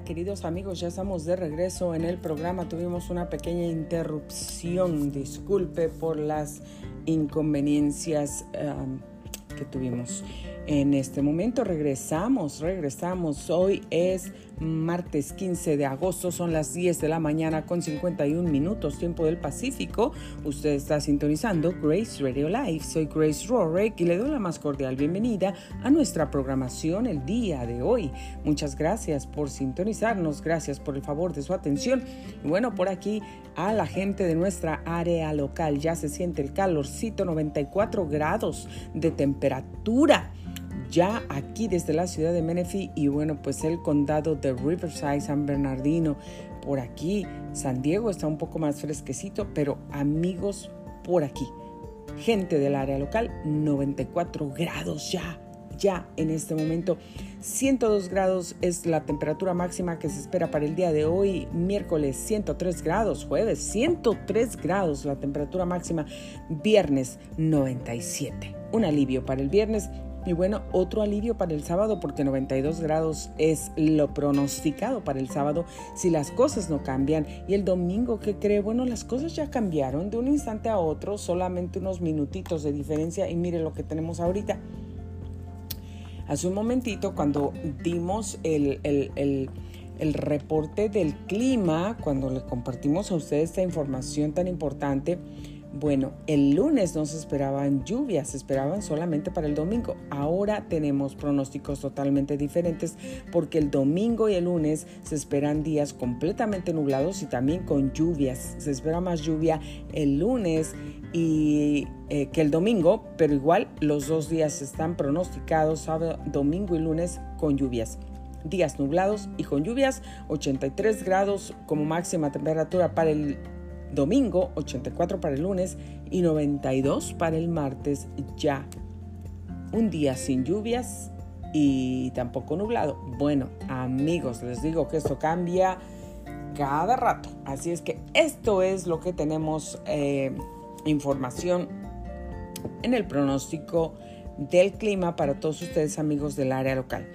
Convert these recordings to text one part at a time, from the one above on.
Queridos amigos, ya estamos de regreso en el programa. Tuvimos una pequeña interrupción, disculpe por las inconveniencias um, que tuvimos. En este momento regresamos, regresamos. Hoy es martes 15 de agosto, son las 10 de la mañana con 51 minutos, tiempo del Pacífico. Usted está sintonizando Grace Radio Live. Soy Grace Rorick y le doy la más cordial bienvenida a nuestra programación el día de hoy. Muchas gracias por sintonizarnos, gracias por el favor de su atención. Y bueno, por aquí a la gente de nuestra área local ya se siente el calorcito, 94 grados de temperatura ya aquí desde la ciudad de Menifee y bueno, pues el condado de Riverside, San Bernardino, por aquí, San Diego está un poco más fresquecito, pero amigos por aquí, gente del área local, 94 grados ya, ya en este momento. 102 grados es la temperatura máxima que se espera para el día de hoy, miércoles 103 grados, jueves 103 grados la temperatura máxima, viernes 97. Un alivio para el viernes y bueno, otro alivio para el sábado porque 92 grados es lo pronosticado para el sábado si las cosas no cambian. Y el domingo, ¿qué cree? Bueno, las cosas ya cambiaron de un instante a otro, solamente unos minutitos de diferencia y mire lo que tenemos ahorita. Hace un momentito, cuando dimos el, el, el reporte del clima, cuando le compartimos a ustedes esta información tan importante, bueno, el lunes no se esperaban lluvias, se esperaban solamente para el domingo. Ahora tenemos pronósticos totalmente diferentes porque el domingo y el lunes se esperan días completamente nublados y también con lluvias. Se espera más lluvia el lunes y eh, que el domingo, pero igual los dos días están pronosticados, sábado, domingo y lunes con lluvias días nublados y con lluvias, 83 grados como máxima temperatura para el domingo, 84 para el lunes y 92 para el martes ya. Un día sin lluvias y tampoco nublado. Bueno, amigos, les digo que esto cambia cada rato. Así es que esto es lo que tenemos eh, información en el pronóstico del clima para todos ustedes amigos del área local.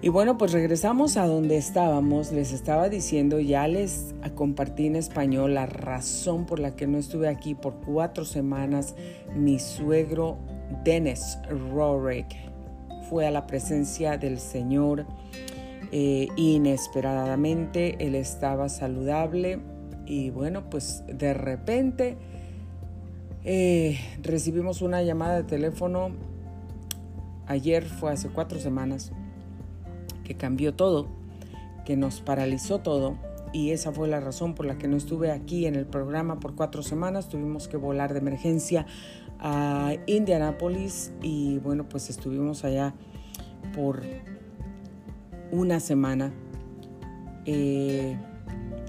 Y bueno, pues regresamos a donde estábamos. Les estaba diciendo, ya les compartí en español la razón por la que no estuve aquí por cuatro semanas. Mi suegro Dennis Rorick fue a la presencia del Señor eh, inesperadamente. Él estaba saludable y bueno, pues de repente eh, recibimos una llamada de teléfono. Ayer fue hace cuatro semanas que cambió todo, que nos paralizó todo y esa fue la razón por la que no estuve aquí en el programa por cuatro semanas. Tuvimos que volar de emergencia a Indianapolis y bueno, pues estuvimos allá por una semana. Eh,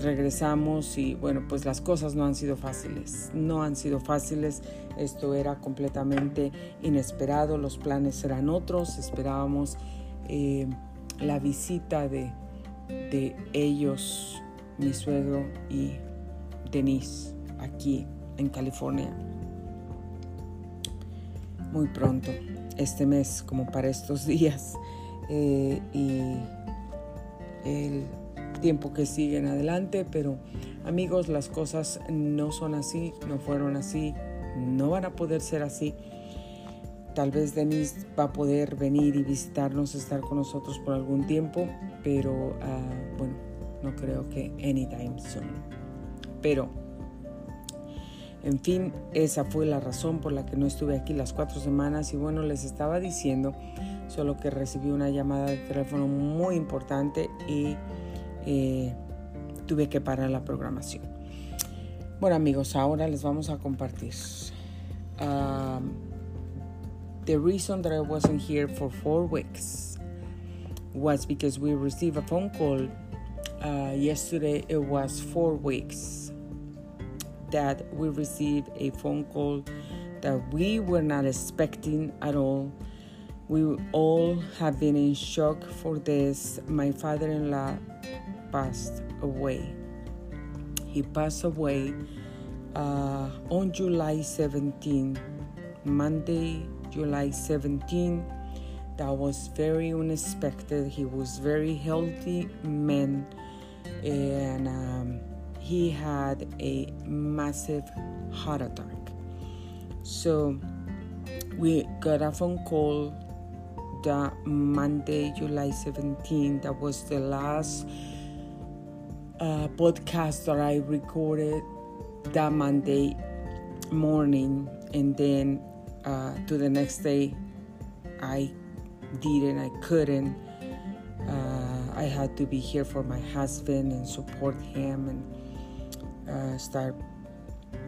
regresamos y bueno, pues las cosas no han sido fáciles, no han sido fáciles. Esto era completamente inesperado, los planes eran otros, esperábamos... Eh, la visita de, de ellos, mi suegro y Denise, aquí en California. Muy pronto, este mes, como para estos días. Eh, y el tiempo que sigue en adelante, pero amigos, las cosas no son así, no fueron así, no van a poder ser así Tal vez Denise va a poder venir y visitarnos, estar con nosotros por algún tiempo, pero ah, bueno, no creo que anytime soon. Pero, en fin, esa fue la razón por la que no estuve aquí las cuatro semanas y bueno, les estaba diciendo, solo que recibí una llamada de teléfono muy importante y eh, tuve que parar la programación. Bueno amigos, ahora les vamos a compartir. Ah, The reason that I wasn't here for four weeks was because we received a phone call uh, yesterday. It was four weeks that we received a phone call that we were not expecting at all. We all have been in shock for this. My father in law passed away. He passed away uh, on July 17, Monday, July 17, that was very unexpected. He was very healthy man, and um, he had a massive heart attack. So we got a phone call the Monday, July 17. That was the last uh, podcast that I recorded that Monday morning, and then uh, to the next day, I didn't, I couldn't. Uh, I had to be here for my husband and support him and uh, start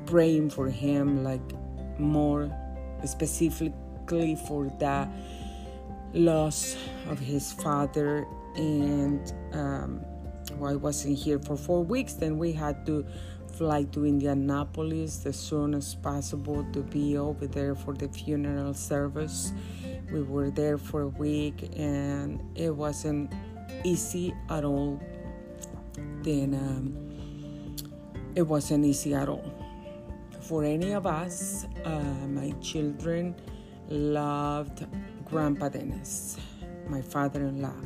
praying for him, like more specifically for the loss of his father. And um, well, I wasn't here for four weeks, then we had to fly to Indianapolis as soon as possible to be over there for the funeral service. We were there for a week and it wasn't easy at all. Then um, it wasn't easy at all. For any of us, uh, my children loved Grandpa Dennis, my father in law.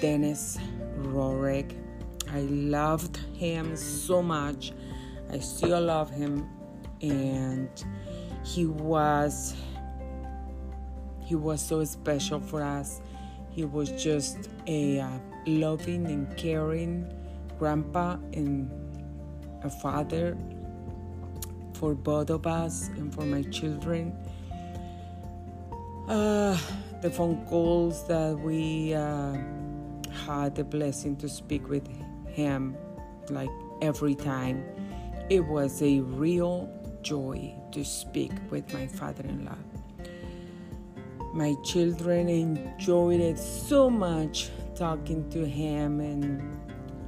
Dennis Rorick I loved him so much. I still love him and he was he was so special for us. He was just a uh, loving and caring grandpa and a father for both of us and for my children. Uh, the phone calls that we uh, had the blessing to speak with him like every time. It was a real joy to speak with my father in law. My children enjoyed it so much talking to him, and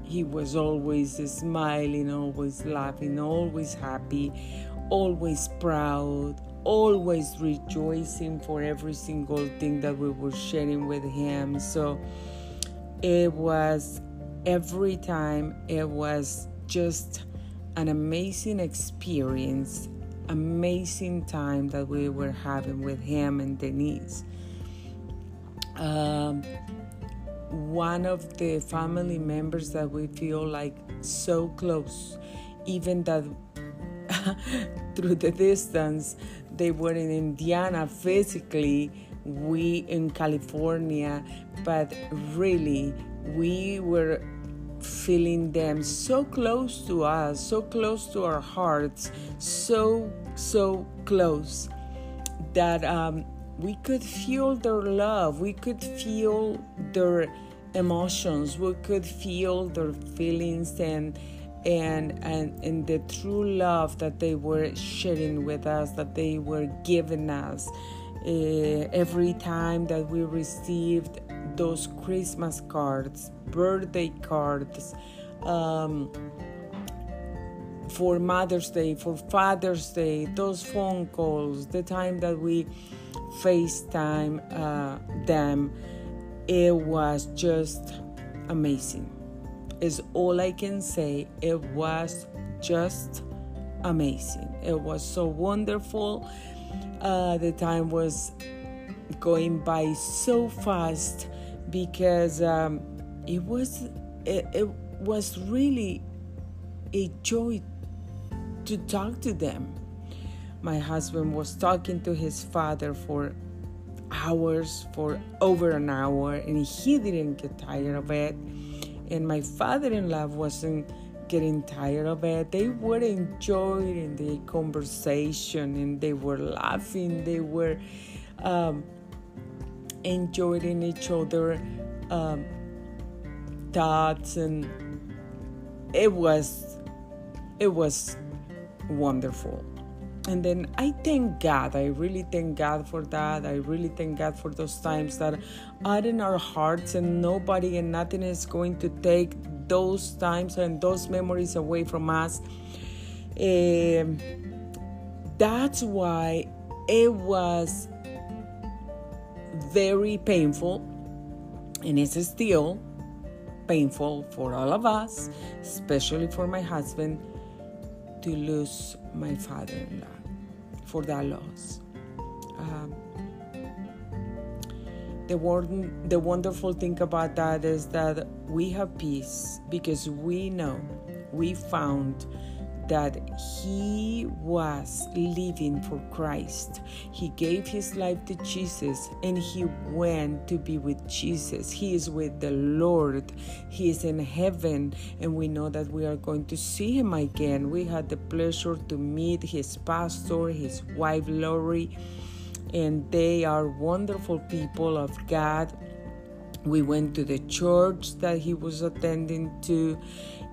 he was always smiling, always laughing, always happy, always proud, always rejoicing for every single thing that we were sharing with him. So it was every time it was just an amazing experience, amazing time that we were having with him and Denise. Um, one of the family members that we feel like so close, even that through the distance, they were in Indiana physically, we in California, but really we were feeling them so close to us, so close to our hearts, so, so close that um, we could feel their love, we could feel their emotions, we could feel their feelings and and and and the true love that they were sharing with us, that they were giving us. Uh, every time that we received those Christmas cards, birthday cards, um, for Mother's Day, for Father's Day, those phone calls, the time that we FaceTime uh, them, it was just amazing. Is all I can say. It was just amazing. It was so wonderful. Uh, the time was going by so fast because um, it was it, it was really a joy to talk to them. My husband was talking to his father for hours, for over an hour, and he didn't get tired of it. And my father in law wasn't getting tired of it. They were enjoying the conversation and they were laughing. They were um, enjoying each other um, thoughts and it was it was wonderful. And then i thank god i really thank god for that. I really thank god for those times that are in our hearts and nobody and nothing is going to take those times and those memories away from us. Um, that's why it was very painful, and it's still painful for all of us, especially for my husband, to lose my father in law for that loss. Um, the, word, the wonderful thing about that is that we have peace because we know, we found that he was living for Christ. He gave his life to Jesus and he went to be with Jesus. He is with the Lord. He is in heaven and we know that we are going to see him again. We had the pleasure to meet his pastor, his wife Lori, and they are wonderful people of God. We went to the church that he was attending to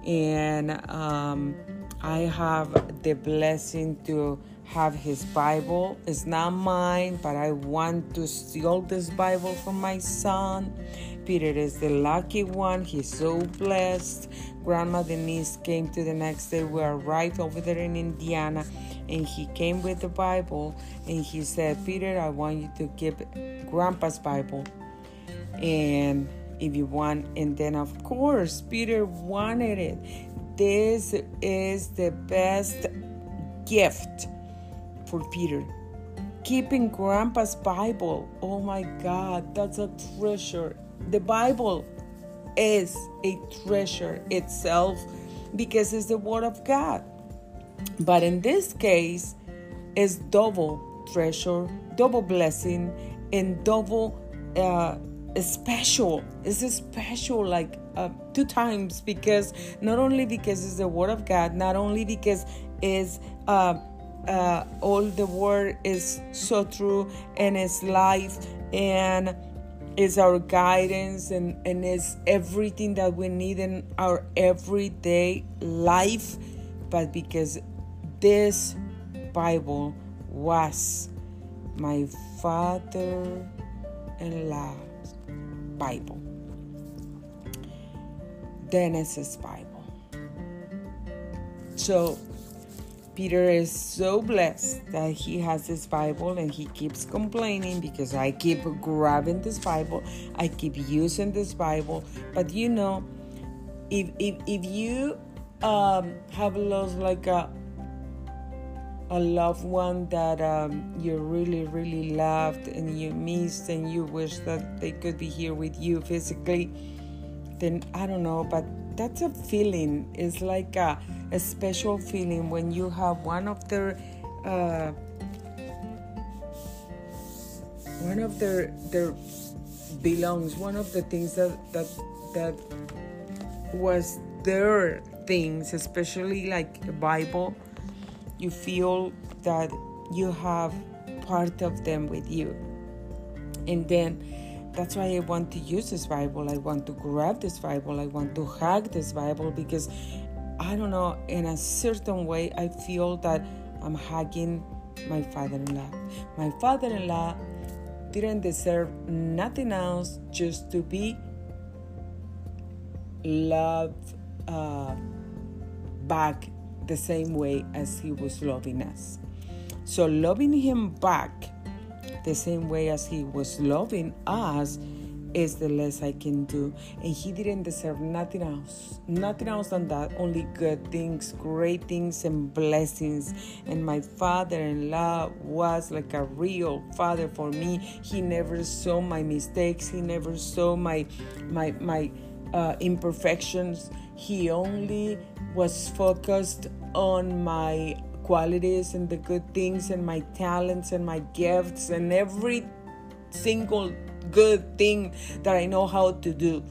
and um, I have the blessing to have his Bible. It's not mine, but I want to steal this Bible from my son. Peter is the lucky one. He's so blessed. Grandma Denise came to the next day. We are right over there in Indiana. And he came with the Bible and he said, Peter, I want you to give Grandpa's Bible. And if you want, and then of course, Peter wanted it this is the best gift for Peter. Keeping Grandpa's Bible. Oh my God, that's a treasure. The Bible is a treasure itself because it's the Word of God. But in this case, it's double treasure, double blessing, and double uh, special. It's special like uh, two times because not only because it's the word of God, not only because it's uh, uh, all the word is so true and it's life and is our guidance and, and is everything that we need in our everyday life, but because this Bible was my father in law Bible. Genesis Bible. So Peter is so blessed that he has this Bible and he keeps complaining because I keep grabbing this Bible, I keep using this Bible. But you know, if if, if you um, have lost like a a loved one that um, you really, really loved and you missed and you wish that they could be here with you physically, then I don't know, but that's a feeling. It's like a, a special feeling when you have one of their. Uh, one of their their belongs one of the things that that that was their things especially like a bible you feel that you have part of them with you. And then that's why I want to use this Bible. I want to grab this Bible. I want to hug this Bible because I don't know, in a certain way, I feel that I'm hugging my father in law. My father in law didn't deserve nothing else just to be loved uh, back the same way as He was loving us. So, loving Him back the same way as He was loving us is the less I can do. And He didn't deserve nothing else, nothing else than that, only good things, great things, and blessings. And my father in law was like a real father for me. He never saw my mistakes, He never saw my, my, my, uh, imperfections. He only was focused on my qualities and the good things and my talents and my gifts and every single good thing that I know how to do.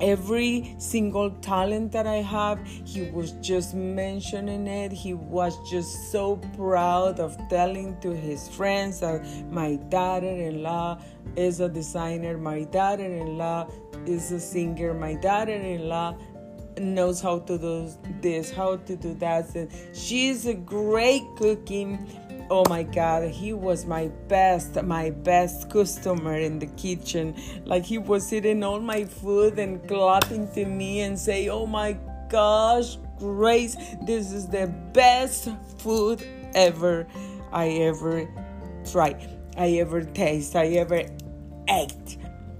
Every single talent that I have, he was just mentioning it. He was just so proud of telling to his friends that my daughter in law is a designer, my daughter in law is a singer, my daughter in law knows how to do this, how to do that. And she's a great cooking. Oh my god, he was my best, my best customer in the kitchen. Like he was eating all my food and clapping to me and say, "Oh my gosh, Grace, this is the best food ever I ever tried. I ever taste, I ever ate."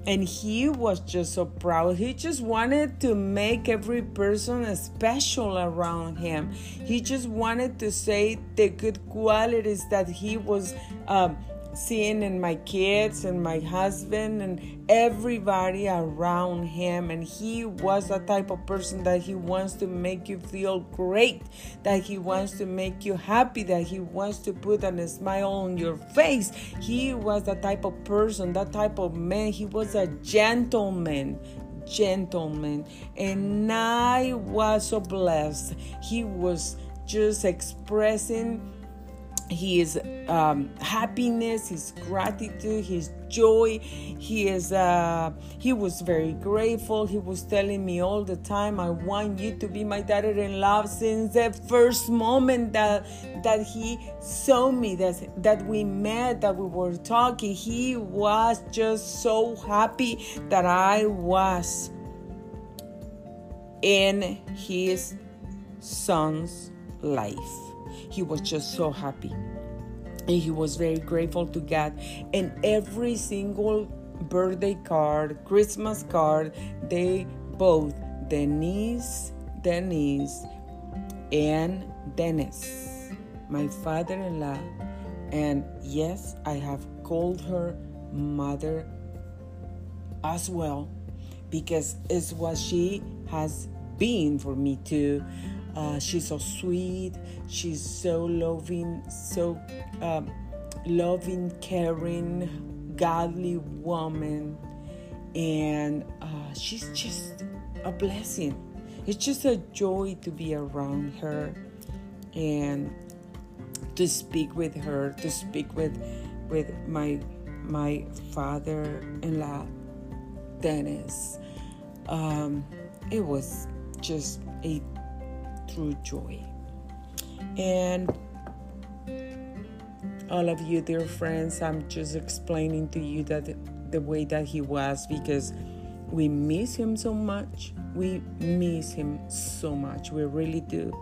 And he was just so proud. He just wanted to make every person special around him. He just wanted to say the good qualities that he was um, seeing in my kids and my husband and everybody around him. And he was the type of person that he wants to make you feel great that he wants to make you happy that he wants to put a smile on your face. He was the type of person that type of man. He was a gentleman gentleman. And i was so blessed. He was just expressing his um, happiness, his gratitude, his joy. He is uh, he was very grateful. He was telling me all the time, "I want you to be my daughter-in-law." Since the first moment that that he saw me, that that we met, that we were talking, he was just so happy that I was in his son's life he was just so happy. And he was very grateful to God. And every single birthday card, Christmas card, they both, Denise, Denise, and Dennis, my father in law. And yes, I have called her mother as well because it's what she has been for me too. Uh, she's so sweet. She's so loving, so um, loving, caring, godly woman, and uh, she's just a blessing. It's just a joy to be around her and to speak with her, to speak with with my my father-in-law, Dennis. Um, it was just a true joy. And all of you, dear friends, I'm just explaining to you that the way that he was because we miss him so much. We miss him so much. We really do.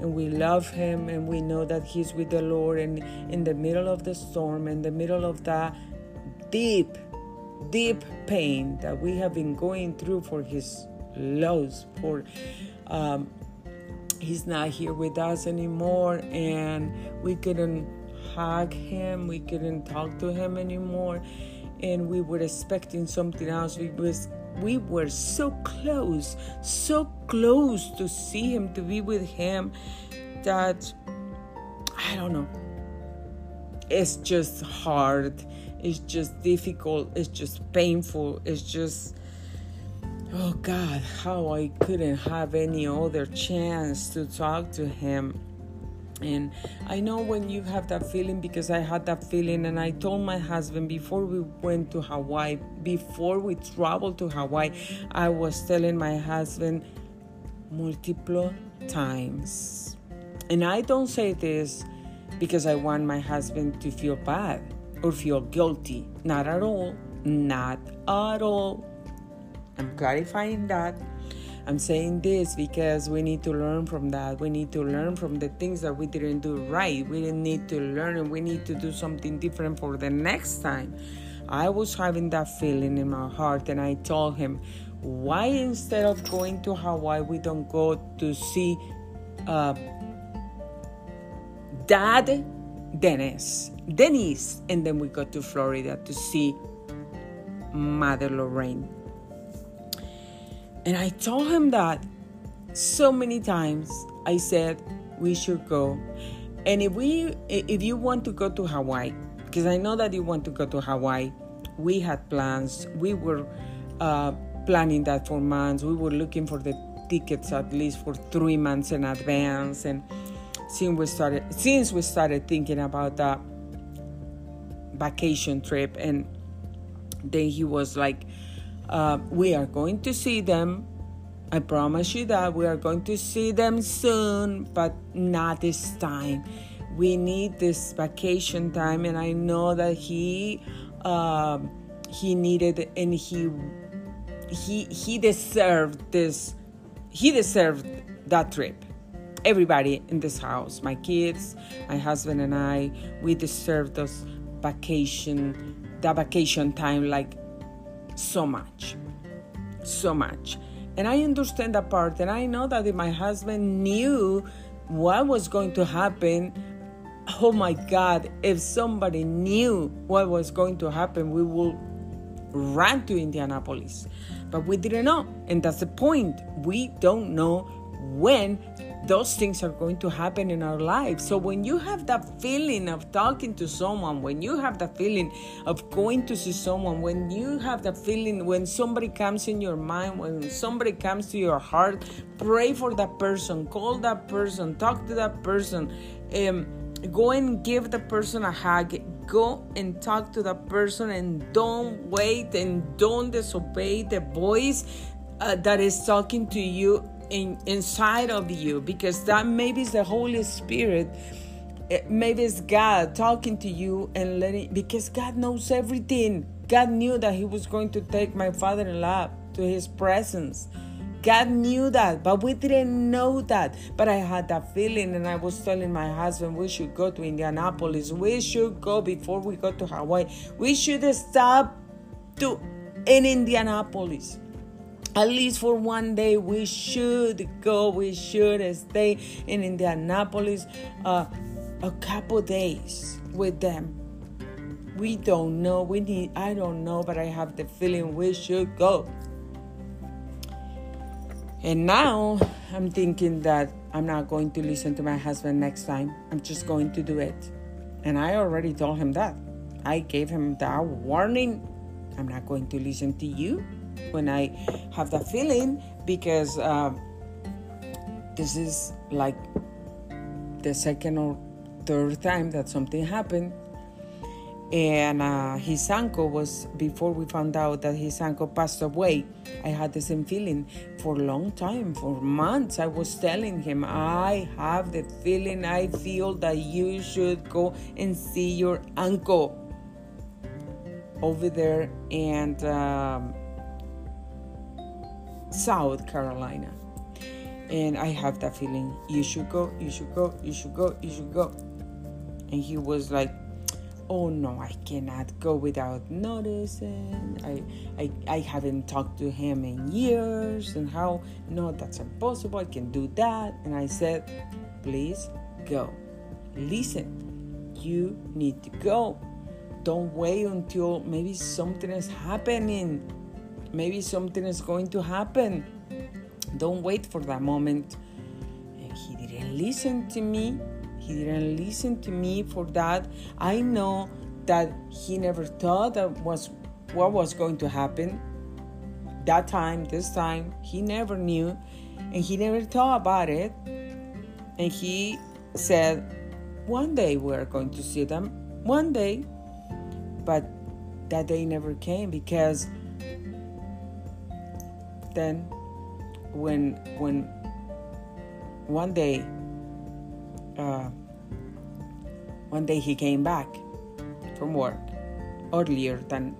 And we love him and we know that he's with the Lord and in the middle of the storm, in the middle of that deep, deep pain that we have been going through for his loss, for um, he's not here with us anymore and we couldn't hug him we couldn't talk to him anymore and we were expecting something else. We was we were so close so close to see him to be with him that i don't know. It's just hard. It's just difficult. It's just painful. It's just oh God, how I couldn't have any other chance to talk to him. And I know when you have that feeling because I had that feeling, and I told my husband before we went to Hawaii, before we traveled to Hawaii, I was telling my husband multiple times. And I don't say this because I want my husband to feel bad or feel guilty. Not at all. Not at all. I'm clarifying that. I'm saying this because we need to learn from that. We need to learn from the things that we didn't do right. We didn't need to learn and we need to do something different for the next time. I was having that feeling in my heart, and I told him, why instead of going to Hawaii, we don't go to see uh, Dad Dennis, Denise, and then we go to Florida to see Mother Lorraine. And I told him that so many times. I said we should go. And if we if you want to go to Hawaii, because I know that you want to go to Hawaii, we had plans. We were uh, planning that for months. We were looking for the tickets at least for three months in advance. And since we started since we started thinking about that vacation trip, and then he was like, uh, we are going to see them. I promise you that we are going to see them soon, but not this time. We need this vacation time, and I know that he uh, he needed and he he he deserved this. He deserved that trip. Everybody in this house, my kids, my husband, and I, we deserve those vacation, that vacation time like so much. So much. And I understand that part. And I know that if my husband knew what was going to happen, oh my God, if somebody knew what was going to happen, we would run to Indianapolis. But we didn't know. And that's the point. We don't know when those things are going to happen in our lives. So when you have that feeling of talking to someone, when you have the feeling of going to see someone, when you have the feeling when somebody comes in your mind, when somebody comes to your heart, pray for that person, call that person, talk to that person. Um, go and give the person a hug go and talk to that person and don't wait and don't disobey the voice uh, that is talking to you in, inside of you because that maybe is the Holy Spirit. Eh, maybe it's God talking to you and letting because God knows everything. God knew that He was going to take my father in law to His presence. God knew that, but we didn't know that. But I had that feeling, and I was telling my husband we should go to Indianapolis. We should go before we go to Hawaii. We should stop to in Indianapolis at least for one day we should go we should stay in indianapolis uh, a couple days with them. We don't know we need i don't know but i have the feeling we should go. And now i'm thinking that i'm not going to listen to my husband next time. I'm just going to do it. And i already told him that. I gave him that warning. I'm not going to listen to you when I have that feeling because uh, this is like the second or third time that something happened. And uh, his uncle was, before we found out that his uncle passed away, I had the same feeling for a long time, for months. I was telling him, I have the feeling, I feel that you should go and see your uncle over there. And um, South Carolina. And I have that feeling, you should go, you should go, you should go, you should go. And he was like, oh no, I cannot go without noticing. I, I, I haven't talked to him in years. And how, no, that's impossible. I can do that. And I said, please go. Listen, you need to go. Don't wait until maybe something is happening maybe something is going to happen. Don't wait for that moment. And he didn't listen to me. He didn't listen to me for that. I know that he never thought that was what was going to happen. That time, this time, he never knew and he never thought about it. And he said, One day we're going to see them. One day. But that day never came because then when when one day uh, one day he came back from work earlier than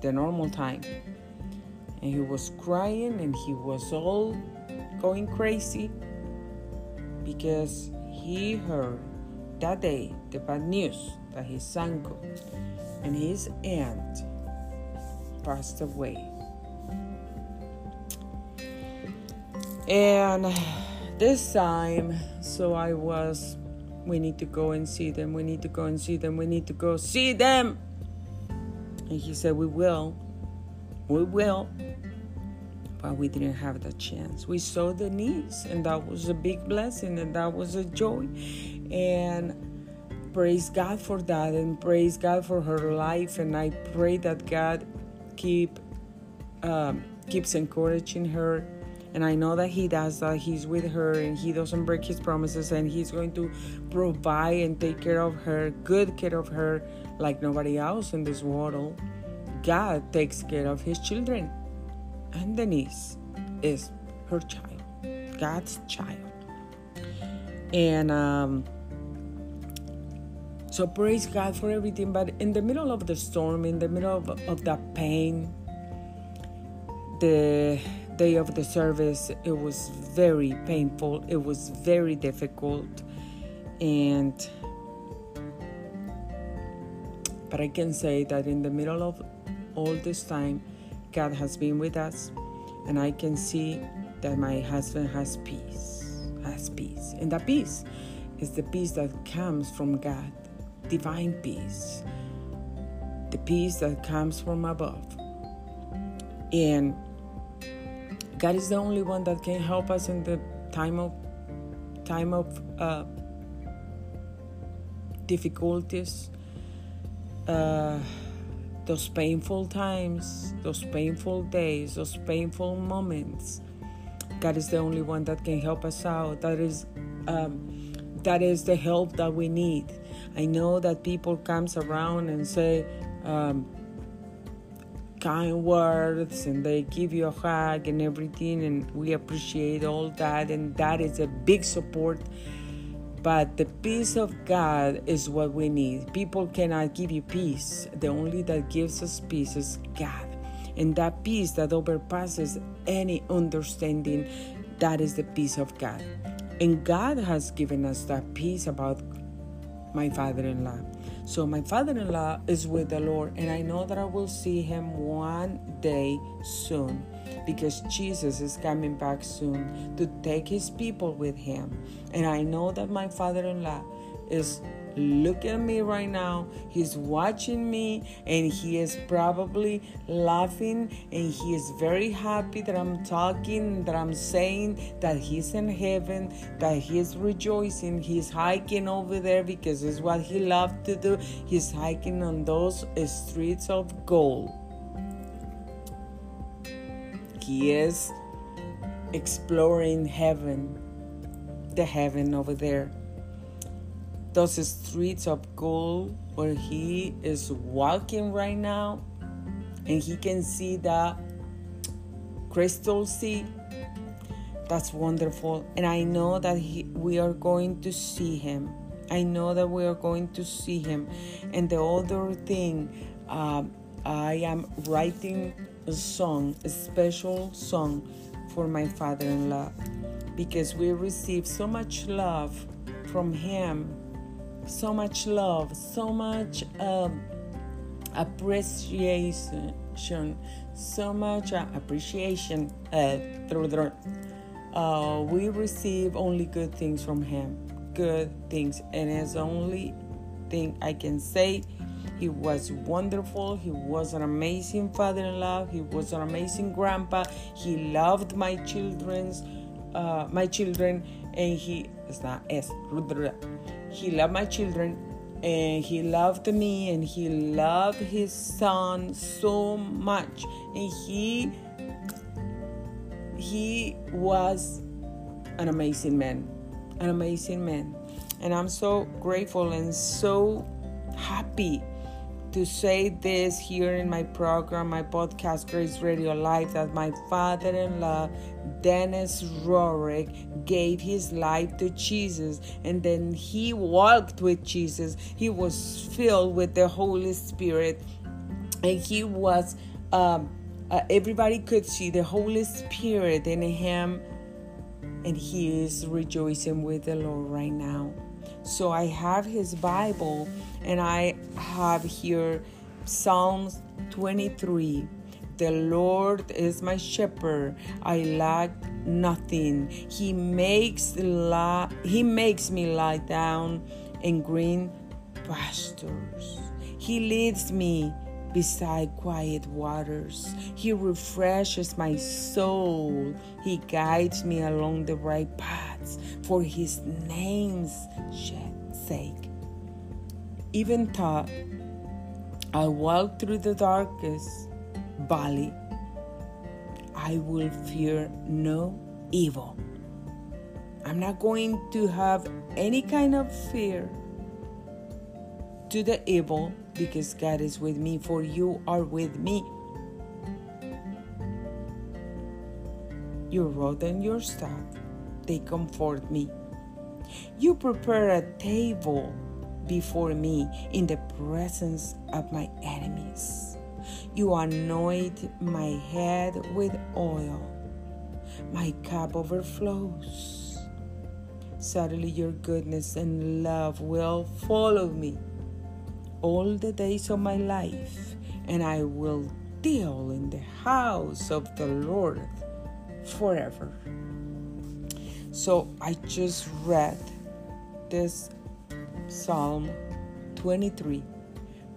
the normal time and he was crying and he was all going crazy because he heard that day the bad news that his uncle and his aunt passed away And this time, so I was, we need to go and see them, we need to go and see them, we need to go see them. And he said, We will, we will. But we didn't have the chance. We saw Denise, and that was a big blessing, and that was a joy. And praise God for that, and praise God for her life. And I pray that God keep um, keeps encouraging her and I know that He does that. He's with her and He doesn't break His promises and He's going to provide and take care of her, good care of her, like nobody else in this world. God takes care of His children. And Denise is her child, God's child. And um, so praise God for everything. But in the middle of the storm, in the middle of, of that pain, the day of the service, it was very painful, it was very difficult, and but I can say that in the middle of all this time, God has been with us, and I can see that my husband has peace, has peace, and that peace is the peace that comes from God, divine peace, the peace that comes from above. And God is the only one that can help us in the time of time of uh, difficulties, uh, those painful times, those painful days, those painful moments. God is the only one that can help us out. That is, um, that is the help that we need. I know that people comes around and say um, kind words and they give you a hug and everything, and we appreciate all that, and that is a big support but the peace of God is what we need. People cannot give you peace. The only that gives us peace is God. And that peace that overpasses any understanding, that is the peace of God. And God has given us that peace about my father in law. So, my father in law is with the Lord, and I know that I will see him one day soon because Jesus is coming back soon to take his people with him. And I know that my father in law is looking at me right now. He's watching me and he is probably laughing and he is very happy that I'm talking, that I'm saying that he's in heaven, that he's rejoicing. He's hiking over there because it's what he loved to do. He's hiking on those streets of gold. He is exploring heaven, the heaven over there. Those streets of gold where he is walking right now, and he can see the crystal sea. That's wonderful. And I know that he, we are going to see him. I know that we are going to see him. And the other thing, uh, I am writing a song, a special song for my father in law because we received so much love from him, so much love, so much um, appreciation, so much uh, appreciation. Uh, uh, we receive only good things from him, good things, and the only thing I can say he was wonderful. He was an amazing father in law. He was an amazing grandpa. He loved my children's uh, my children and he it's not es he loved my children and he loved me and he loved his son so much. And he he was an amazing man an amazing man. And i'm so grateful and so happy to say this here in my program, my podcast, Grace Radio Live, that my father in law, Dennis Rorick, gave his life to Jesus and then he walked with Jesus. He was filled with the Holy Spirit and he was, um, uh, everybody could see the Holy Spirit in him and he is rejoicing with the Lord right now. So I have his Bible and I have here Psalms 23. The Lord is my shepherd. I lack nothing. He makes lie, he makes me lie down in green pastures. He leads me beside quiet waters. He refreshes my soul. He guides me along the right paths for his name's sake. Even though I walk through the darkest valley, I will fear no evil. I'm not going to have any kind of fear to the evil because God is with me, for you are with me. Your rod and your staff, they comfort me. You prepare a table before me in the presence of my enemies. You anoint my head with oil. My cup overflows. Suddenly, your goodness and love will follow me all the days of my life, and I will deal in the house of the Lord forever. So I just read this Psalm 23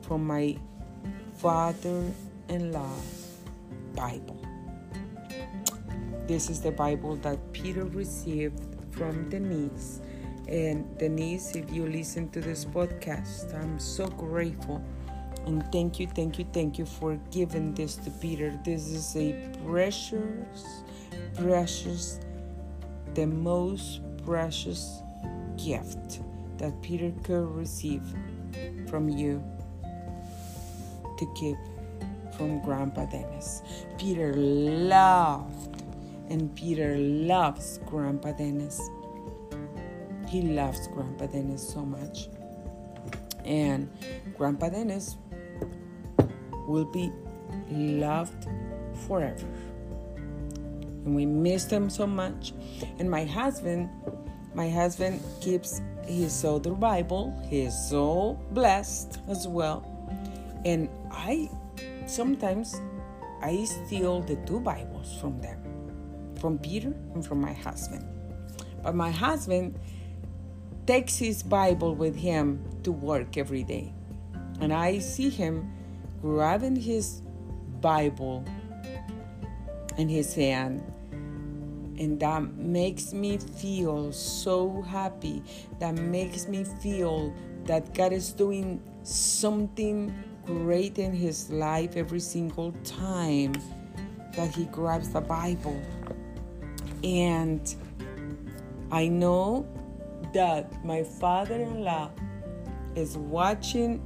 from my father in law's Bible. This is the Bible that Peter received from Denise. And Denise, if you listen to this podcast, I'm so grateful. And thank you, thank you, thank you for giving this to Peter. This is a precious, precious, the most precious gift that Peter could receive from you to keep from Grandpa Dennis. Peter loved, and Peter loves Grandpa Dennis. He loves Grandpa Dennis so much. And Grandpa Dennis will be loved forever. And we miss him so much. And my husband, my husband keeps his other Bible. He is so blessed as well. And I sometimes I steal the two Bibles from them, from Peter and from my husband. But my husband takes his Bible with him to work every day. And I see him grabbing his Bible in his hand. And that makes me feel so happy. That makes me feel that God is doing something great in his life every single time that he grabs the Bible. And I know that my father in law is watching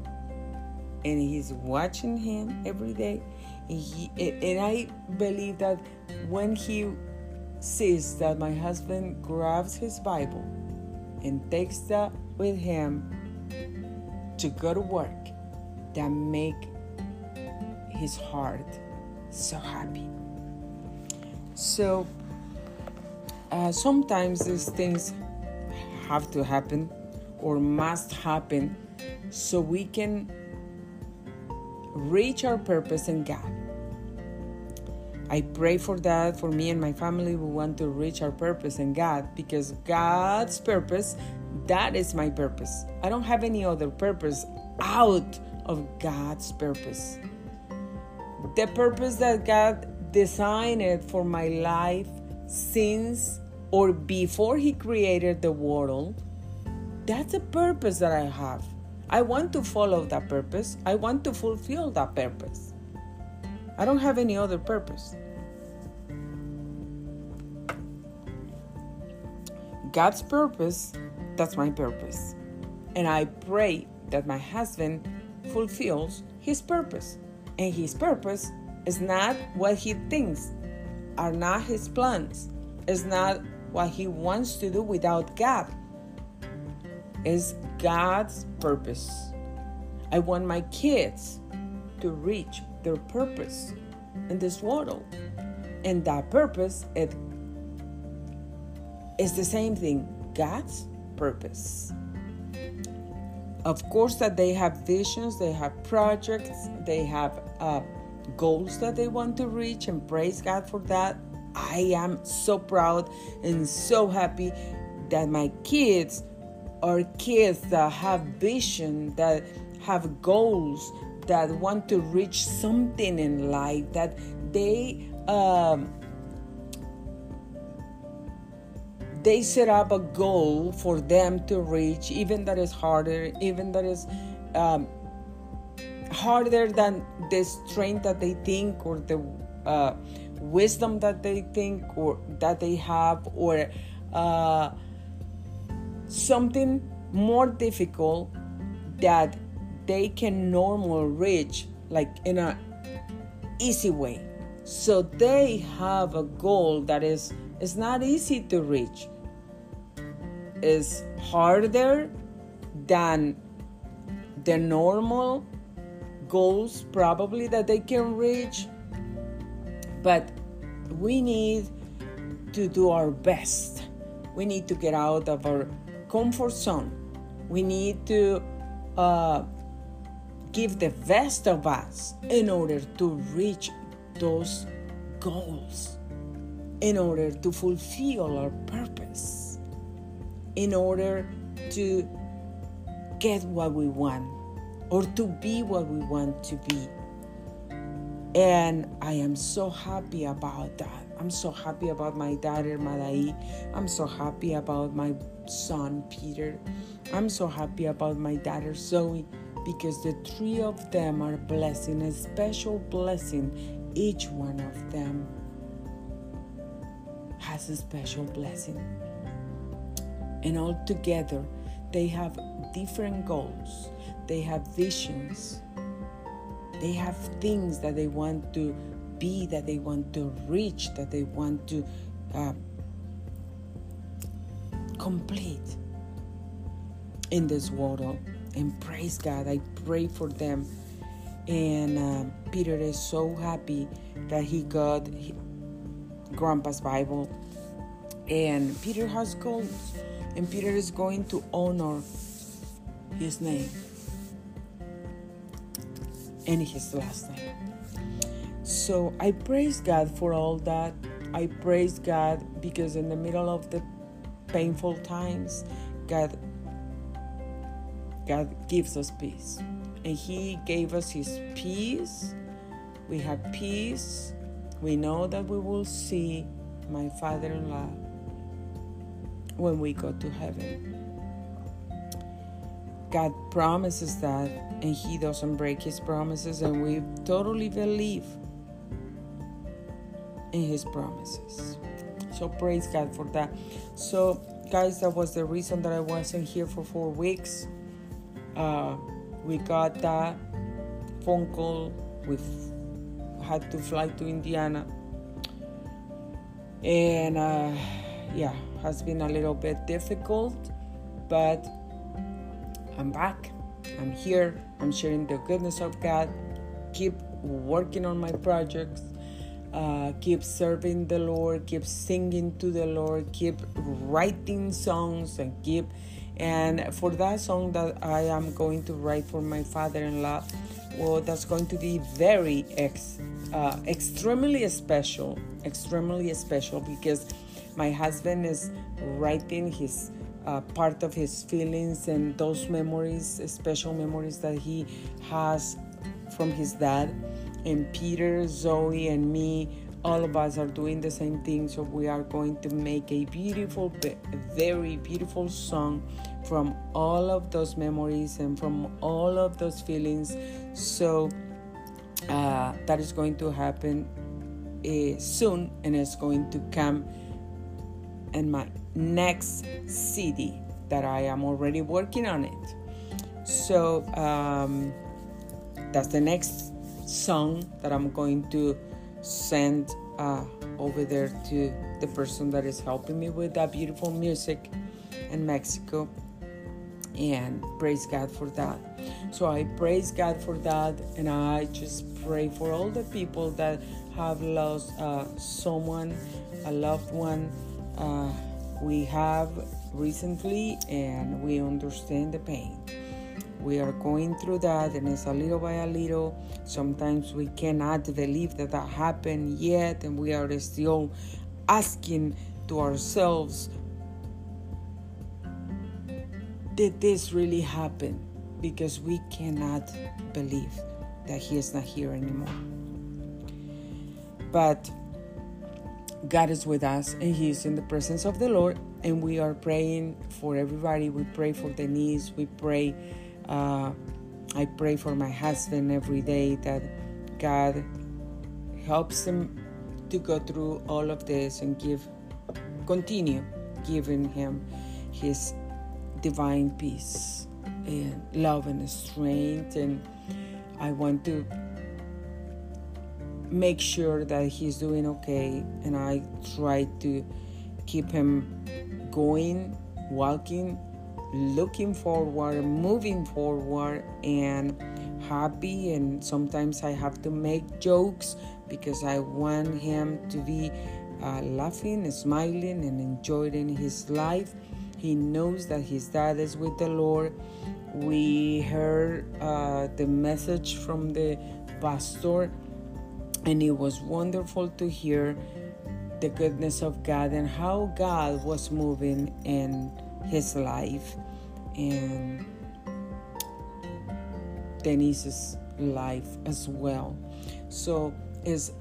and he's watching him every day. And, he, and I believe that when he sees that my husband grabs his Bible and takes that with him to go to work, that make his heart so happy. So uh, sometimes these things have to happen or must happen so we can reach our purpose in God. I pray for that for me and my family. We want to reach our purpose in God because God's purpose, that is my purpose. I don't have any other purpose out of God's purpose. The purpose that God designed for my life since or before He created the world, that's a purpose that I have. I want to follow that purpose. I want to fulfill that purpose. I don't have any other purpose. God's purpose, that's my purpose. And I pray that my husband fulfills his purpose. And his purpose is not what he thinks, are not his plans, is not what he wants to do without God. Is God's purpose. I want my kids to reach their purpose in this world. And that purpose it is the same thing, God's purpose. Of course, that they have visions, they have projects, they have uh, goals that they want to reach, and praise God for that. I am so proud and so happy that my kids are kids that have vision, that have goals, that want to reach something in life, that they um, they set up a goal for them to reach, even that is harder, even that is um, harder than the strength that they think or the uh, wisdom that they think or that they have or uh, something more difficult that they can normal reach like in a easy way. So they have a goal that is is not easy to reach. Is harder than the normal goals probably that they can reach. But we need to do our best. We need to get out of our comfort zone. We need to uh, give the best of us in order to reach those goals in order to fulfill our purpose in order to get what we want or to be what we want to be. And I am so happy about that. I'm so happy about my daughter Madai. I'm so happy about my son Peter. I'm so happy about my daughter Zoe because the three of them are blessing, a special blessing. Each one of them has a special blessing. And all together, they have different goals, they have visions, they have things that they want to be, that they want to reach, that they want to uh, complete in this world. And praise God, I pray for them. And uh, Peter is so happy that he got Grandpa's Bible. And Peter has goals, and Peter is going to honor his name and his last name. So I praise God for all that. I praise God because in the middle of the painful times, God God gives us peace. And He gave us His peace. We have peace. We know that we will see my father in law when we go to heaven. God promises that, and He doesn't break His promises, and we totally believe in His promises. So, praise God for that. So, guys, that was the reason that I wasn't here for four weeks. Uh, we got that phone call. We had to fly to Indiana, and uh, yeah, has been a little bit difficult, but I'm back. I'm here. I'm sharing the goodness of God. Keep working on my projects. Uh, keep serving the Lord. Keep singing to the Lord. Keep writing songs and keep and for that song that I am going to write for my father-in-law, well, that's going to be very ex, uh, extremely special, extremely special because my husband is writing his uh, part of his feelings and those memories, special memories that he has from his dad. And Peter, Zoe, and me all of us are doing the same thing. So we are going to make a beautiful, very beautiful song from all of those memories and from all of those feelings. So uh, that is going to happen uh, soon and it's going to come in my next CD that I am already working on it. So um, that's the next song that I'm going to send uh, over there to the person that is helping me with that beautiful music in Mexico. And praise God for that. So I praise God for that, and I just pray for all the people that have lost uh, someone, a loved one. Uh, we have recently, and we understand the pain we are going through that and it's a little by a little. Sometimes we cannot believe that that happened yet and we are still asking to ourselves did this really happen? Because we cannot believe that he is not here anymore. But God is with us and He is in the presence of the Lord, and we are praying for everybody. We pray for Denise, we pray uh, I pray for my husband every day that God helps him to go through all of this and give, continue giving him his divine peace and love and strength. And I want to make sure that he's doing okay. And I try to keep him going, walking looking forward, moving forward, and happy. And sometimes I have to make jokes because I want him to be uh, laughing, smiling, and enjoying his life. He knows that his dad is with the Lord. We heard uh, the message from the pastor, and it was wonderful to hear the goodness of God and how God was moving in his life. And Denise's life as well. So it's,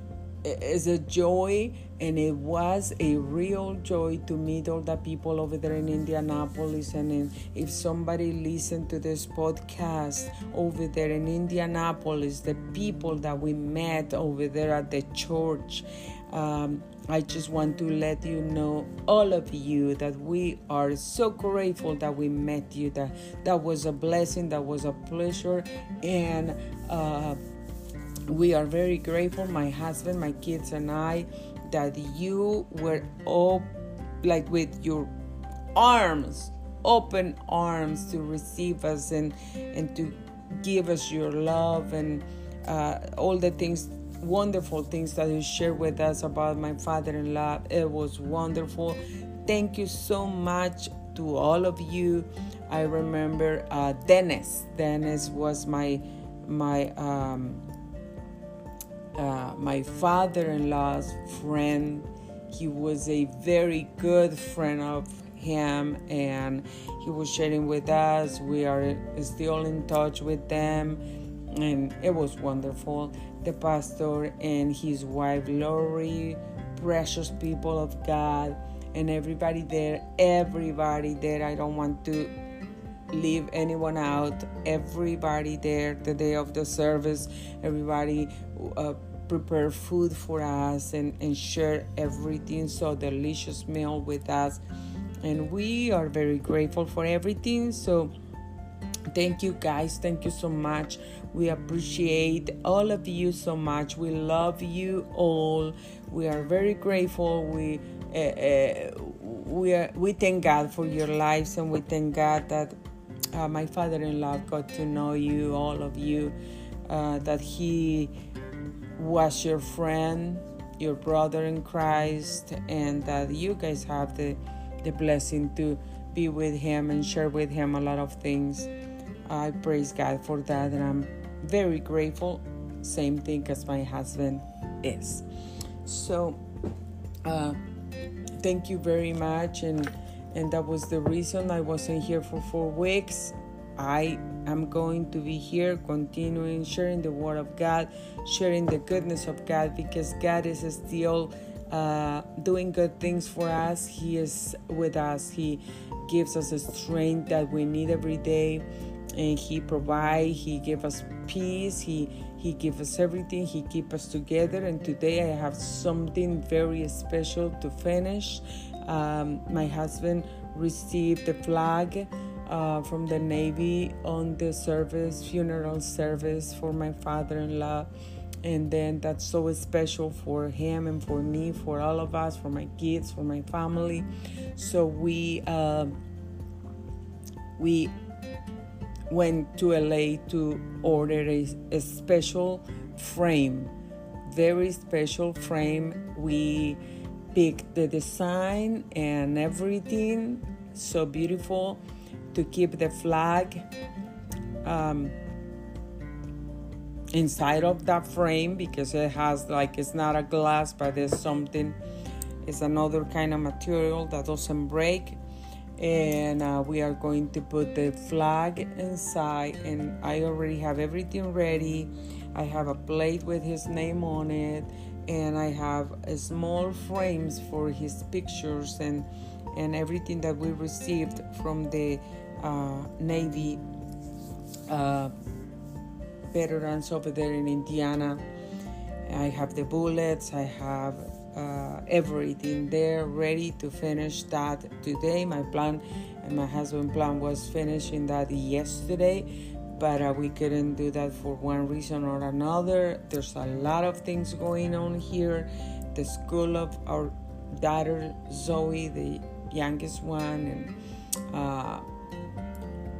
it's a joy and it was a real joy to meet all the people over there in Indianapolis. And if somebody listened to this podcast over there in Indianapolis, the people that we met over there at the church, um, I just want to let you know, all of you, that we are so grateful that we met you. That that was a blessing, that was a pleasure, and uh, we are very grateful. My husband, my kids, and I, that you were all like with your arms, open arms to receive us and and to give us your love and uh, all the things wonderful things that you shared with us about my father-in-law. It was wonderful. Thank you so much to all of you. I remember uh, Dennis. Dennis was my my um, uh, my father-in-law's friend. He was a very good friend of him, and he was sharing with us. We are still in touch with them, and it was wonderful the pastor and his wife Lori, precious people of God, and everybody there, everybody there. I don't want to leave anyone out. Everybody there, the day of the service, everybody uh, prepare food for us and, and share everything so delicious meal with us. And we are very grateful for everything. So, thank you guys. Thank you so much we appreciate all of you so much. We love you all. We are very grateful. We uh, uh, we are, we thank God for your lives, and we thank God that uh, my father-in-law got to know you, all of you, uh, that he was your friend, your brother in Christ, and that you guys have the the blessing to be with him and share with him a lot of things. I praise God for that, and I'm very grateful. Same thing as my husband is. So, uh, thank you very much, and and that was the reason I wasn't here for four weeks. I am going to be here, continuing sharing the word of God, sharing the goodness of God, because God is still uh, doing good things for us. He is with us. He gives us the strength that we need every day and he provide he give us peace he he give us everything he keep us together. And today i have something very special to finish. Um, my husband received the flag uh, from the navy on the service funeral service for my father-in-law. And then that's so special for him and for me for all of us for my kids for my family. So we uh, we went to LA to order a, a special frame, very special frame. We picked the design and everything, so beautiful to keep the flag um, inside of that frame because it has like it's not a glass, but there's something. It's another kind of material that doesn't break and uh, we are going to put the flag inside and i already have everything ready. I have a plate with his name on it and i have small frames for his pictures and and everything that we received from the uh, navy uh, veterans over there in indiana. I have the bullets i have uh, everything there ready to finish that today. My plan and my husband plan was finishing that yesterday, but uh, we couldn't do that for one reason or another. There's a lot of things going on here. The school of our daughter Zoe, the youngest one, and uh,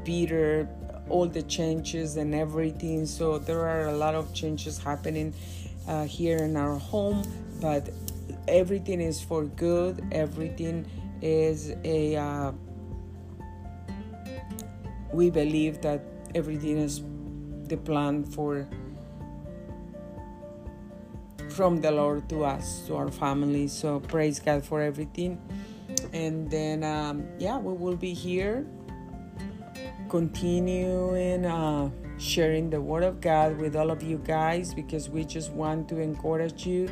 Peter, all the changes and everything. So there are a lot of changes happening uh, here in our home, but everything is for good everything is a uh, we believe that everything is the plan for from the lord to us to our family. So praise god for everything. And then um, yeah we will be here continuing uh, sharing the Word of God with all of you guys because we just want to encourage you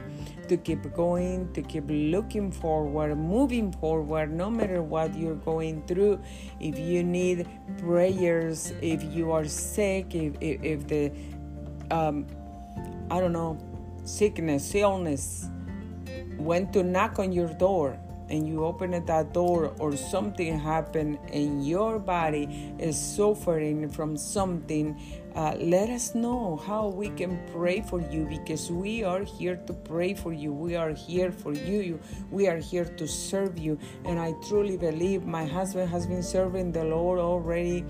to keep going, to keep looking forward, moving forward, no matter what you're going through. If you need prayers, if you are sick, if, if, if the, um, I don't know, sickness, illness went to knock on your door, and you open that door or something happened and your body is suffering from something uh, let us know how we can pray for you because we are here to pray for you. We are here for you. We are here to serve you. And i truly believe my husband has been serving the lord already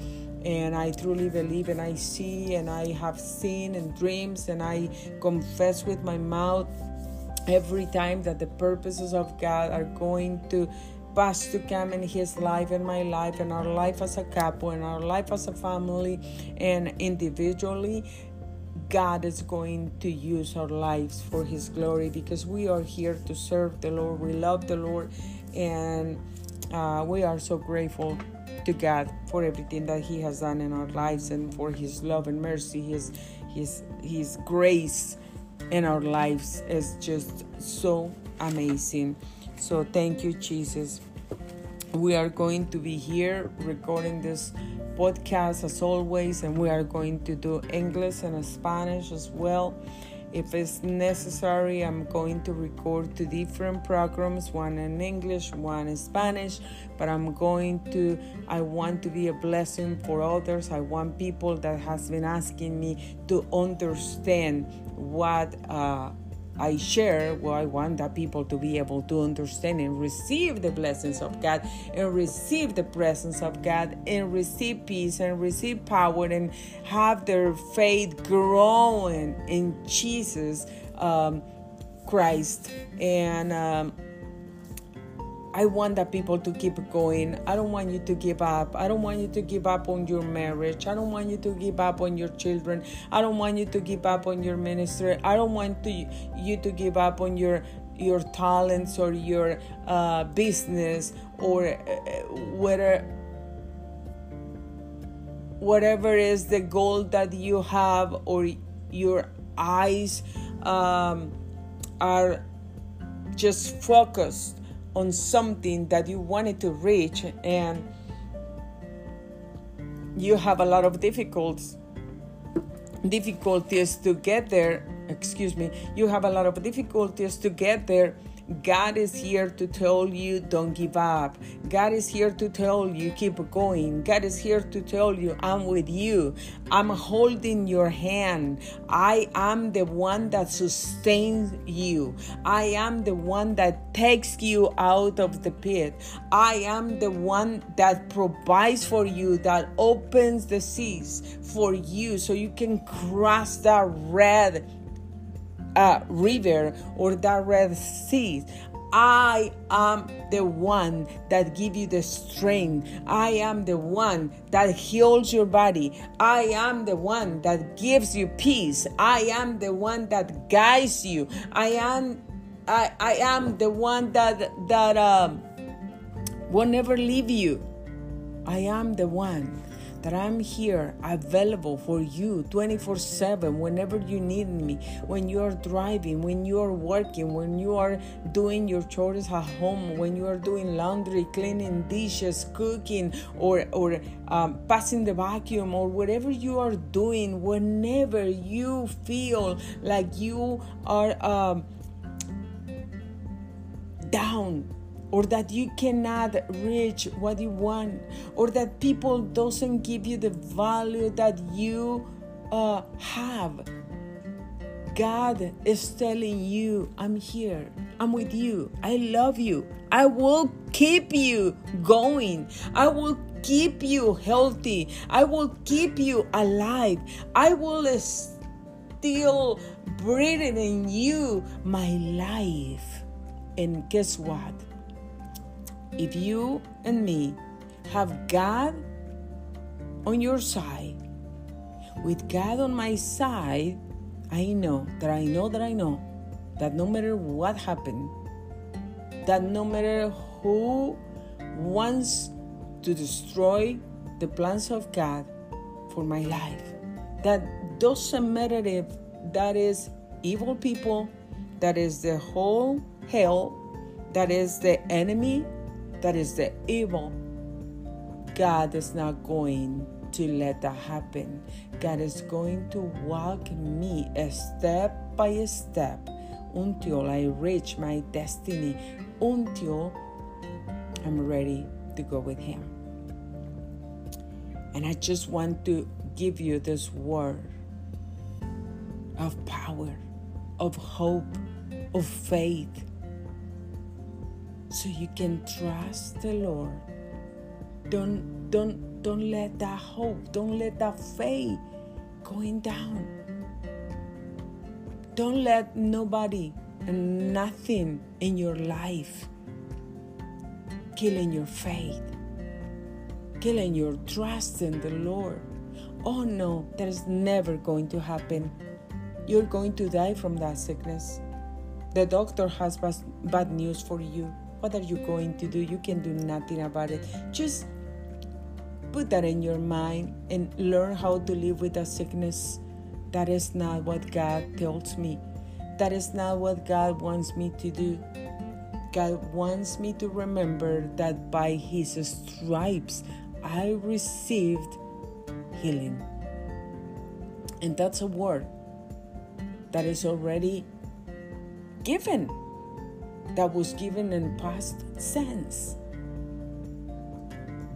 and I truly believe and I see and I have seen and dreams and I confess with my mouth every time that the purposes of God are going to pass to come in his life and my life and our life as a couple and our life as a family and individually God is going to use our lives for his glory because we are here to serve the Lord we love the Lord and uh, we are so grateful to God for everything that he has done in our lives and for his love and mercy his his his grace in our lives is just so amazing. So thank you, Jesus. We are going to be here recording this podcast as always, and we are going to do English and Spanish as well. If it's necessary, I'm going to record two different programs, one in English, one in Spanish, but I'm going to I want to be a blessing for others. I want people that has been asking me to understand what uh, I share what I want that people to be able to understand and receive the blessings of God and receive the presence of God and receive peace and receive power and have their faith growing in Jesus um, Christ. And um, I want the people to keep going. I don't want you to give up. I don't want you to give up on your marriage. I don't want you to give up on your children. I don't want you to give up on your ministry. I don't want to, you to give up on your your talents or your uh, business or uh, whether whatever is the goal that you have or your eyes um, are just focused on something that you wanted to reach and you have a lot of difficulties difficulties to get there excuse me you have a lot of difficulties to get there God is here to tell you don't give up. God is here to tell you keep going. God is here to tell you I'm with you. I'm holding your hand. I am the one that sustains you. I am the one that takes you out of the pit. I am the one that provides for you, that opens the seas for you so you can cross that red uh, river or that red sea. I am the one that give you the strength. I am the one that heals your body. I am the one that gives you peace. I am the one that guides you. I am I, I am the one that that um, will never leave you. I am the one that I'm here available for you 24 7 whenever you need me, when you are driving, when you are working, when you are doing your chores at home, when you are doing laundry, cleaning dishes, cooking, or, or um, passing the vacuum, or whatever you are doing, whenever you feel like you are um, down or that you cannot reach what you want or that people doesn't give you the value that you uh, have. God is telling you i'm here. I'm with you. I love you. I will keep you going. I will keep you healthy. I will keep you alive. I will still breathing in you my life. And guess what if you and me have God on your side, with God on my side, I know that I know that I know that no matter what happened, that no matter who wants to destroy the plans of God for my life. That doesn't matter if that is evil people, that is the whole hell, that is the enemy, that is the evil. God is not going to let that happen. God is going to walk me a step by step until I reach my destiny, until I'm ready to go with Him. And I just want to give you this word of power, of hope, of faith, so you can trust the Lord. Don't don't don't let that hope, don't let that faith going down. Don't let nobody and nothing in your life killing your faith, killing your trust in the Lord. Oh no, that is never going to happen. You're going to die from that sickness. The doctor has bad news for you. What are you going to do? You can do nothing about it. Just put that in your mind and learn how to live with a sickness that is not what God tells me. That is not what God wants me to do. God wants me to remember that by His stripes I received healing. And that's a word that is already given, that was given in past tense.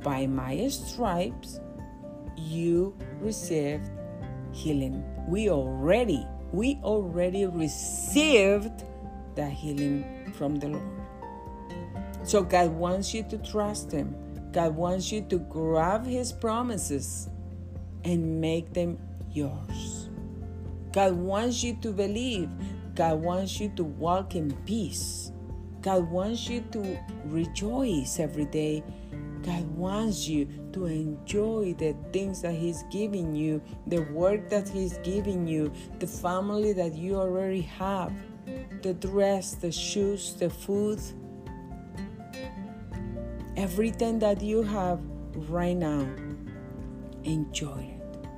By my stripes, you received healing. We already, we already received the healing from the Lord. So God wants you to trust Him. God wants you to grab His promises and make them yours. God wants you to believe. God wants you to walk in peace. God wants you to rejoice every day God wants you to enjoy the things that He's giving you, the work that He's giving you, the family that you already have, the dress, the shoes, the food, everything that you have right now. Enjoy it.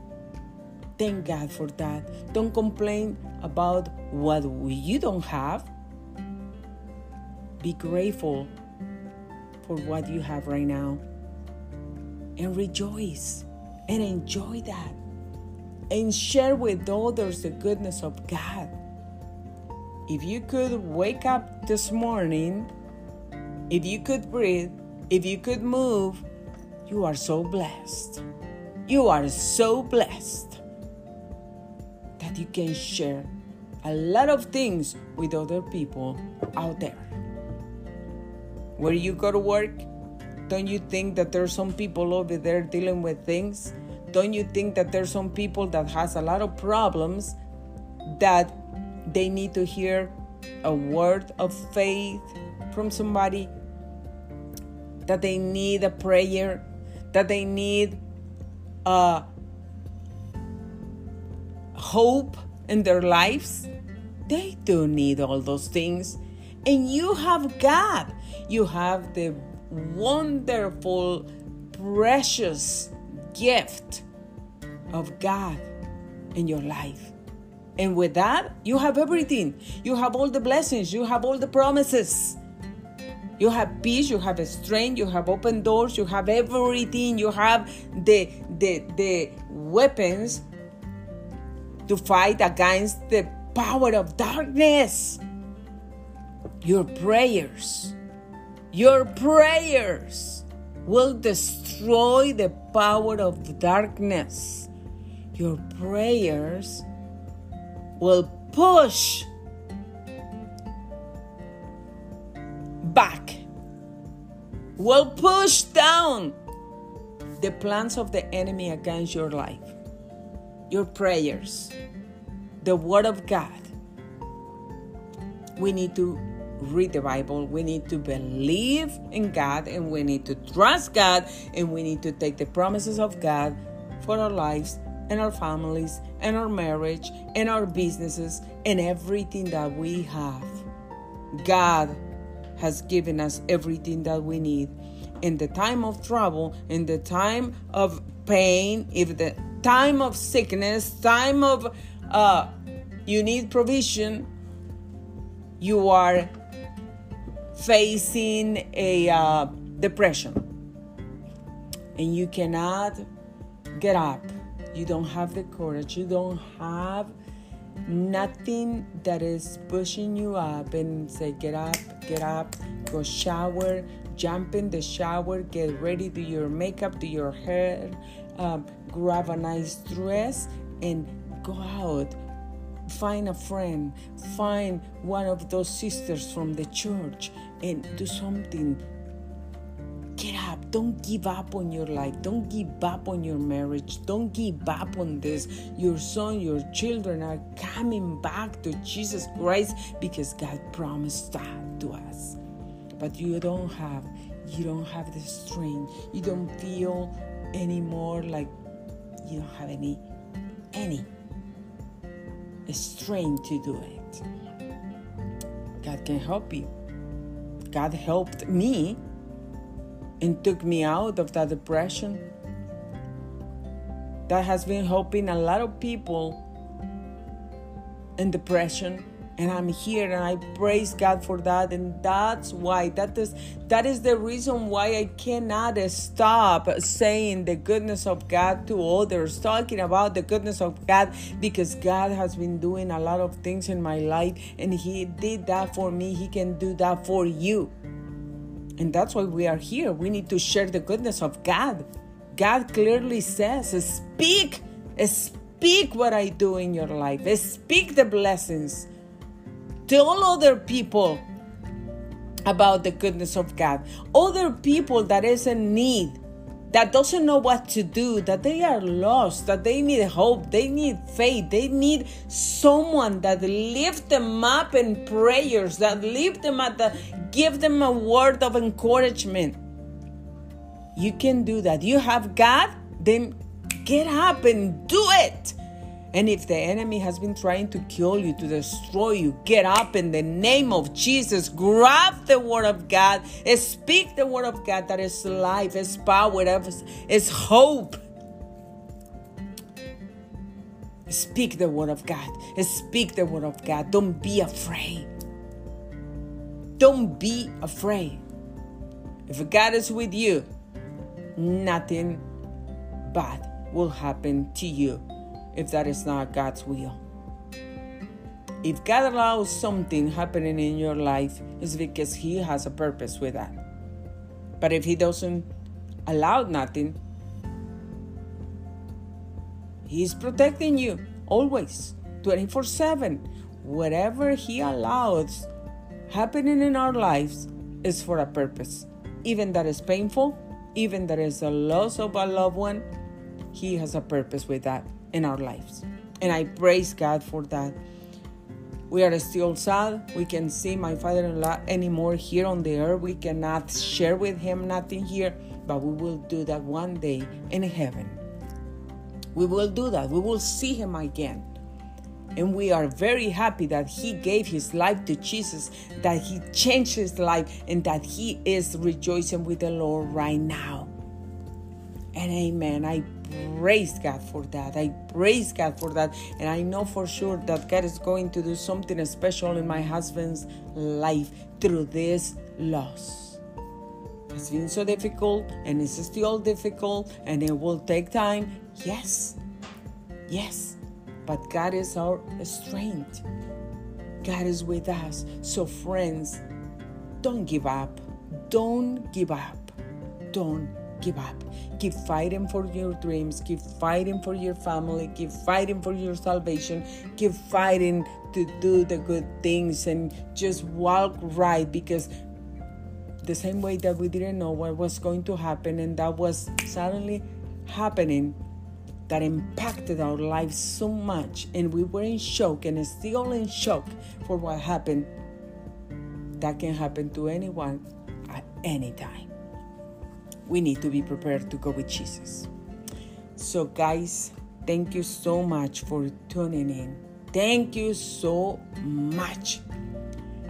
Thank God for that. Don't complain about what you don't have. Be grateful for what you have right now. And rejoice and enjoy that. And share with others the goodness of God. If you could wake up this morning, if you could breathe, if you could move, you are so blessed. You are so blessed that you can share a lot of things with other people out there where you go to work, don't you think that there's some people over there dealing with things? Don't you think that there's some people that has a lot of problems that they need to hear a word of faith from somebody? That they need a prayer, that they need a hope in their lives? They do need all those things. And you have God you have the wonderful, precious gift of God in your life. And with that, you have everything. You have all the blessings, you have all the promises. You have peace, you have strength, you have open doors, you have everything. You have the the the weapons to fight against the power of darkness. Your prayers your prayers will destroy the power of the darkness. Your prayers will push back, will push down the plans of the enemy against your life. Your prayers, the Word of God. We need to read the Bible. We need to believe in God and we need to trust God and we need to take the promises of God for our lives and our families and our marriage and our businesses and everything that we have. God has given us everything that we need. in the time of trouble, in the time of pain, if the time of sickness, time of uh, you need provision, you are facing a uh, depression and you cannot get up. You don't have the courage. You don't have nothing that is pushing you up and say, Get up, get up, go shower, jump in the shower, get ready, do your makeup, do your hair, um, grab a nice dress, and go out. Find a friend, find one of those sisters from the church, and do something get up. Don't give up on your life. Don't give up on your marriage. Don't give up on this. Your son, your children are coming back to Jesus Christ because God promised that to us. But you don't have, you don't have the strength. You don't feel anymore like you don't have any, any strength to do it. God can help you. God helped me and took me out of that depression. That has been helping a lot of people in depression and I'm here and I praise God for that and that's why that is that is the reason why I cannot stop saying the goodness of God to others talking about the goodness of God because God has been doing a lot of things in my life and he did that for me he can do that for you and that's why we are here. We need to share the goodness of God. God clearly says, Speak, speak what I do in your life, speak the blessings. Tell other people about the goodness of God, other people that is in need that doesn't know what to do, that they are lost, that they need hope, they need faith, they need someone that lift them up in prayers, that lift them up, that give them a word of encouragement. You can do that. You have God, then get up and do it. And if the enemy has been trying to kill you, to destroy you, get up in the name of Jesus. Grab the word of God. Speak the word of God that is life, is power, is hope. Speak the word of God. Speak the word of God. Don't be afraid. Don't be afraid. If God is with you, nothing bad will happen to you if that is not God's will. If God allows something happening in your life, it's because He has a purpose with that. But if He doesn't allow nothing, He's protecting you always, 24 7. Whatever He allows happening in our lives is for a purpose. Even that is painful, even that is a loss of a loved one, He has a purpose with that in our lives. And I praise God for that. We are still sad. We can see my father in law anymore here on the earth. We cannot share with him nothing here, but we will do that one day in heaven. We will do that. We will see him again. And we are very happy that he gave his life to Jesus, that he changed his life, and that he is rejoicing with the Lord right now. And amen. I praise God for that. I praise God for that. And I know for sure that God is going to do something special in my husband's life through this loss. It's been so difficult and it's still difficult and it will take time. Yes. Yes. But God is our strength. God is with us. So, friends, don't give up. Don't give up. Don't give up. Keep fighting for your dreams. Keep fighting for your family. Keep fighting for your salvation. Keep fighting to do the good things and just walk right because the same way that we didn't know what was going to happen and that was suddenly happening that impacted our lives so much and we were in shock and still in shock for what happened that can happen to anyone at any time we need to be prepared to go with Jesus. So, guys, thank you so much for tuning in. Thank you so much.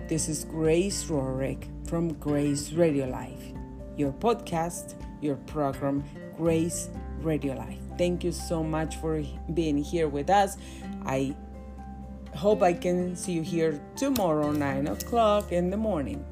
This is Grace Rorick from Grace Radio Life. your podcast, your program, Grace Radio Life. Thank you so much for being here with us. I hope I can see you here tomorrow, 9 o'clock in the morning.